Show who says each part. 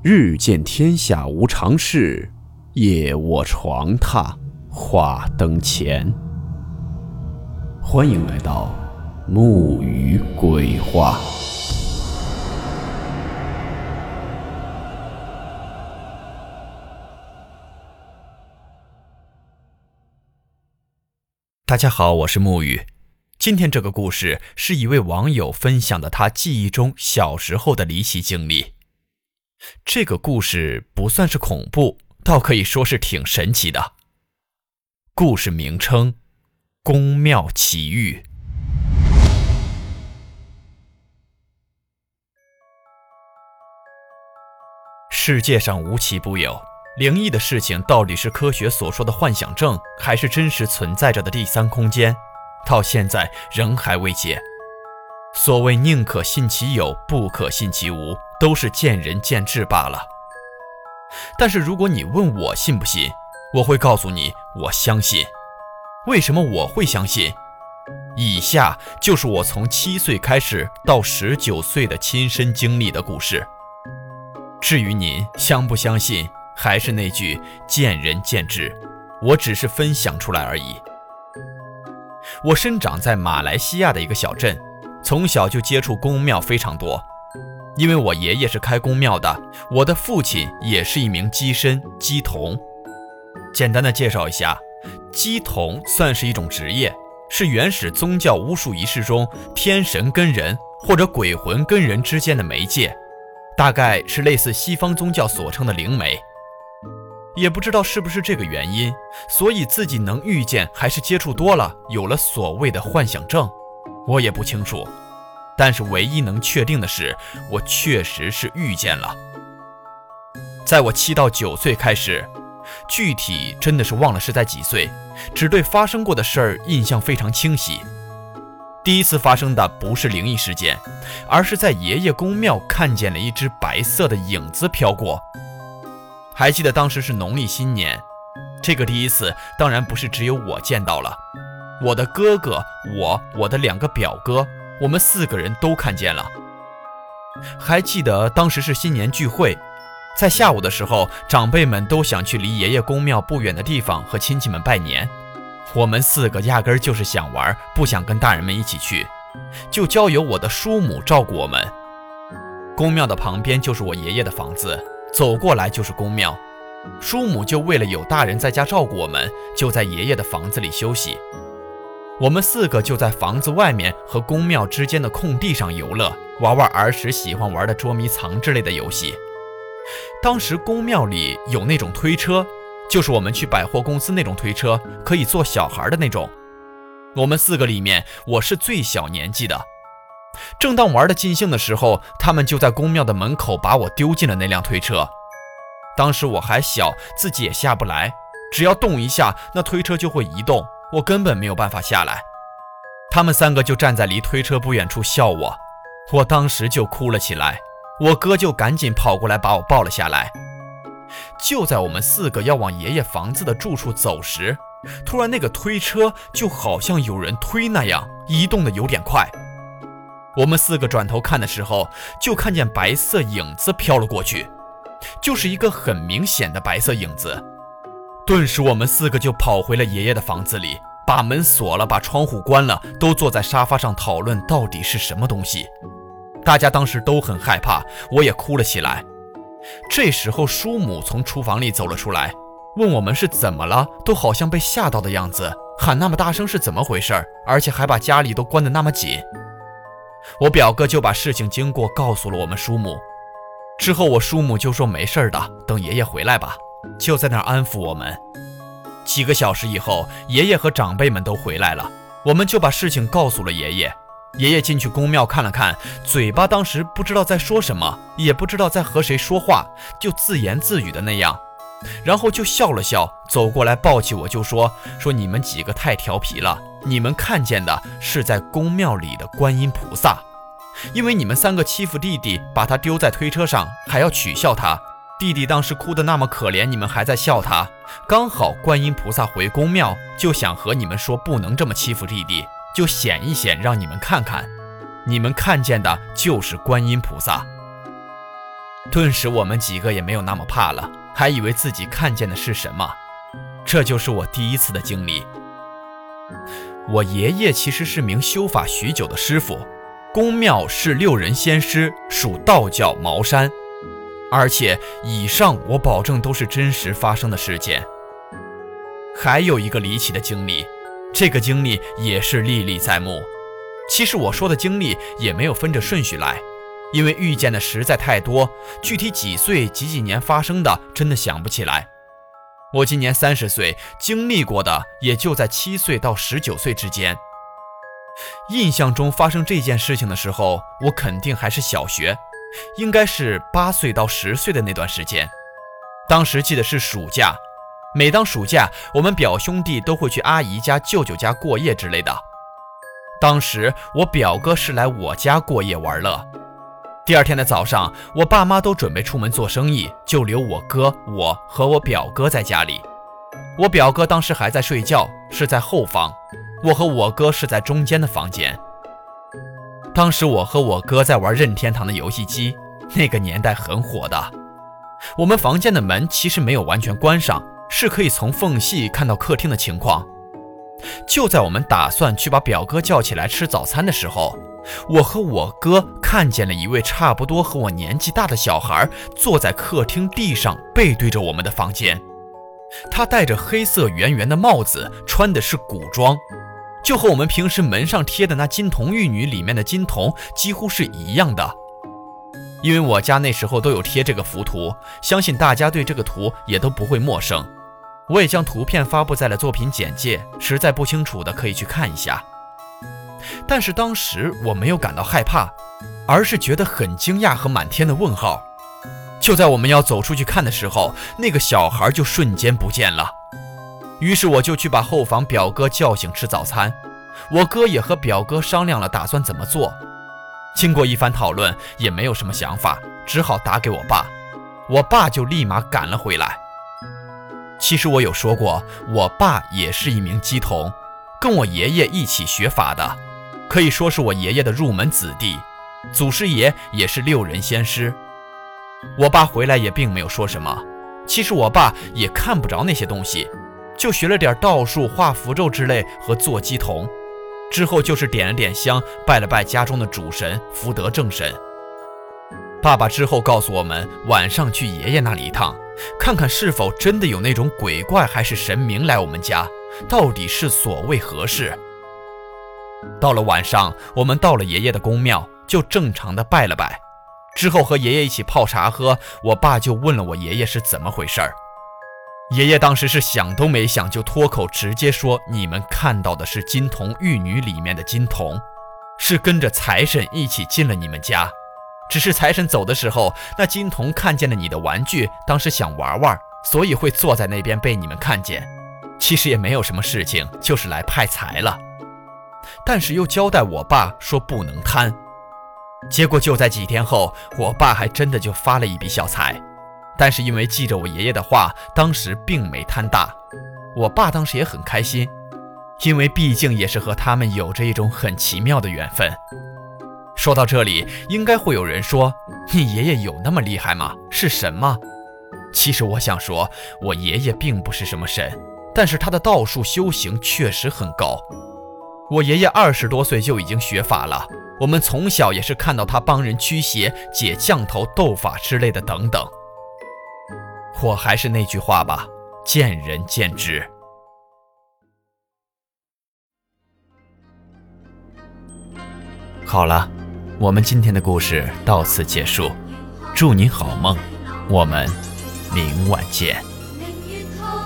Speaker 1: 日见天下无常事，夜卧床榻话灯前。欢迎来到木鱼鬼话。
Speaker 2: 大家好，我是木鱼。今天这个故事是一位网友分享的他记忆中小时候的离奇经历。这个故事不算是恐怖，倒可以说是挺神奇的。故事名称：宫庙奇遇。世界上无奇不有，灵异的事情到底是科学所说的幻想症，还是真实存在着的第三空间？到现在仍还未解。所谓宁可信其有，不可信其无。都是见仁见智罢了。但是如果你问我信不信，我会告诉你，我相信。为什么我会相信？以下就是我从七岁开始到十九岁的亲身经历的故事。至于您相不相信，还是那句见仁见智，我只是分享出来而已。我生长在马来西亚的一个小镇，从小就接触公庙非常多。因为我爷爷是开公庙的，我的父亲也是一名鸡身鸡童。简单的介绍一下，鸡童算是一种职业，是原始宗教巫术仪式中天神跟人或者鬼魂跟人之间的媒介，大概是类似西方宗教所称的灵媒。也不知道是不是这个原因，所以自己能遇见还是接触多了，有了所谓的幻想症，我也不清楚。但是唯一能确定的是，我确实是遇见了。在我七到九岁开始，具体真的是忘了是在几岁，只对发生过的事儿印象非常清晰。第一次发生的不是灵异事件，而是在爷爷公庙看见了一只白色的影子飘过。还记得当时是农历新年，这个第一次当然不是只有我见到了，我的哥哥、我、我的两个表哥。我们四个人都看见了。还记得当时是新年聚会，在下午的时候，长辈们都想去离爷爷公庙不远的地方和亲戚们拜年。我们四个压根儿就是想玩，不想跟大人们一起去，就交由我的叔母照顾我们。公庙的旁边就是我爷爷的房子，走过来就是公庙。叔母就为了有大人在家照顾我们，就在爷爷的房子里休息。我们四个就在房子外面和宫庙之间的空地上游乐，玩玩儿时喜欢玩的捉迷藏之类的游戏。当时宫庙里有那种推车，就是我们去百货公司那种推车，可以坐小孩的那种。我们四个里面，我是最小年纪的。正当玩的尽兴的时候，他们就在宫庙的门口把我丢进了那辆推车。当时我还小，自己也下不来，只要动一下，那推车就会移动。我根本没有办法下来，他们三个就站在离推车不远处笑我，我当时就哭了起来。我哥就赶紧跑过来把我抱了下来。就在我们四个要往爷爷房子的住处走时，突然那个推车就好像有人推那样移动的有点快。我们四个转头看的时候，就看见白色影子飘了过去，就是一个很明显的白色影子。顿时，我们四个就跑回了爷爷的房子里，把门锁了，把窗户关了，都坐在沙发上讨论到底是什么东西。大家当时都很害怕，我也哭了起来。这时候，叔母从厨房里走了出来，问我们是怎么了，都好像被吓到的样子，喊那么大声是怎么回事，而且还把家里都关得那么紧。我表哥就把事情经过告诉了我们叔母，之后我叔母就说没事的，等爷爷回来吧。就在那儿安抚我们。几个小时以后，爷爷和长辈们都回来了，我们就把事情告诉了爷爷。爷爷进去宫庙看了看，嘴巴当时不知道在说什么，也不知道在和谁说话，就自言自语的那样，然后就笑了笑，走过来抱起我就说：“说你们几个太调皮了，你们看见的是在宫庙里的观音菩萨，因为你们三个欺负弟弟，把他丢在推车上，还要取笑他。”弟弟当时哭得那么可怜，你们还在笑他。刚好观音菩萨回宫庙，就想和你们说不能这么欺负弟弟，就显一显，让你们看看。你们看见的就是观音菩萨。顿时我们几个也没有那么怕了，还以为自己看见的是什么。这就是我第一次的经历。我爷爷其实是名修法许久的师傅，宫庙是六人仙师，属道教茅山。而且以上我保证都是真实发生的事件。还有一个离奇的经历，这个经历也是历历在目。其实我说的经历也没有分着顺序来，因为遇见的实在太多，具体几岁几几年发生的真的想不起来。我今年三十岁，经历过的也就在七岁到十九岁之间。印象中发生这件事情的时候，我肯定还是小学，应该是八岁到十岁的那段时间。当时记得是暑假，每当暑假，我们表兄弟都会去阿姨家、舅舅家过夜之类的。当时我表哥是来我家过夜玩乐。第二天的早上，我爸妈都准备出门做生意，就留我哥、我和我表哥在家里。我表哥当时还在睡觉，是在后方；我和我哥是在中间的房间。当时我和我哥在玩任天堂的游戏机，那个年代很火的。我们房间的门其实没有完全关上，是可以从缝隙看到客厅的情况。就在我们打算去把表哥叫起来吃早餐的时候。我和我哥看见了一位差不多和我年纪大的小孩坐在客厅地上，背对着我们的房间。他戴着黑色圆圆的帽子，穿的是古装，就和我们平时门上贴的那金童玉女里面的金童几乎是一样的。因为我家那时候都有贴这个浮图，相信大家对这个图也都不会陌生。我也将图片发布在了作品简介，实在不清楚的可以去看一下。但是当时我没有感到害怕，而是觉得很惊讶和满天的问号。就在我们要走出去看的时候，那个小孩就瞬间不见了。于是我就去把后房表哥叫醒吃早餐。我哥也和表哥商量了打算怎么做。经过一番讨论，也没有什么想法，只好打给我爸。我爸就立马赶了回来。其实我有说过，我爸也是一名鸡童，跟我爷爷一起学法的。可以说是我爷爷的入门子弟，祖师爷也是六人仙师。我爸回来也并没有说什么，其实我爸也看不着那些东西，就学了点道术、画符咒之类和做鸡童。之后就是点了点香，拜了拜家中的主神福德正神。爸爸之后告诉我们，晚上去爷爷那里一趟，看看是否真的有那种鬼怪还是神明来我们家，到底是所谓何事。到了晚上，我们到了爷爷的宫庙，就正常的拜了拜，之后和爷爷一起泡茶喝。我爸就问了我爷爷是怎么回事儿，爷爷当时是想都没想就脱口直接说：“你们看到的是金童玉女里面的金童，是跟着财神一起进了你们家，只是财神走的时候，那金童看见了你的玩具，当时想玩玩，所以会坐在那边被你们看见。其实也没有什么事情，就是来派财了。”但是又交代我爸说不能贪，结果就在几天后，我爸还真的就发了一笔小财。但是因为记着我爷爷的话，当时并没贪大。我爸当时也很开心，因为毕竟也是和他们有着一种很奇妙的缘分。说到这里，应该会有人说：“你爷爷有那么厉害吗？是神吗？”其实我想说，我爷爷并不是什么神，但是他的道术修行确实很高。我爷爷二十多岁就已经学法了，我们从小也是看到他帮人驱邪、解降头、斗法之类的等等。我还是那句话吧，见仁见智。好了，我们今天的故事到此结束，祝您好梦，我们明晚见。
Speaker 3: 偷。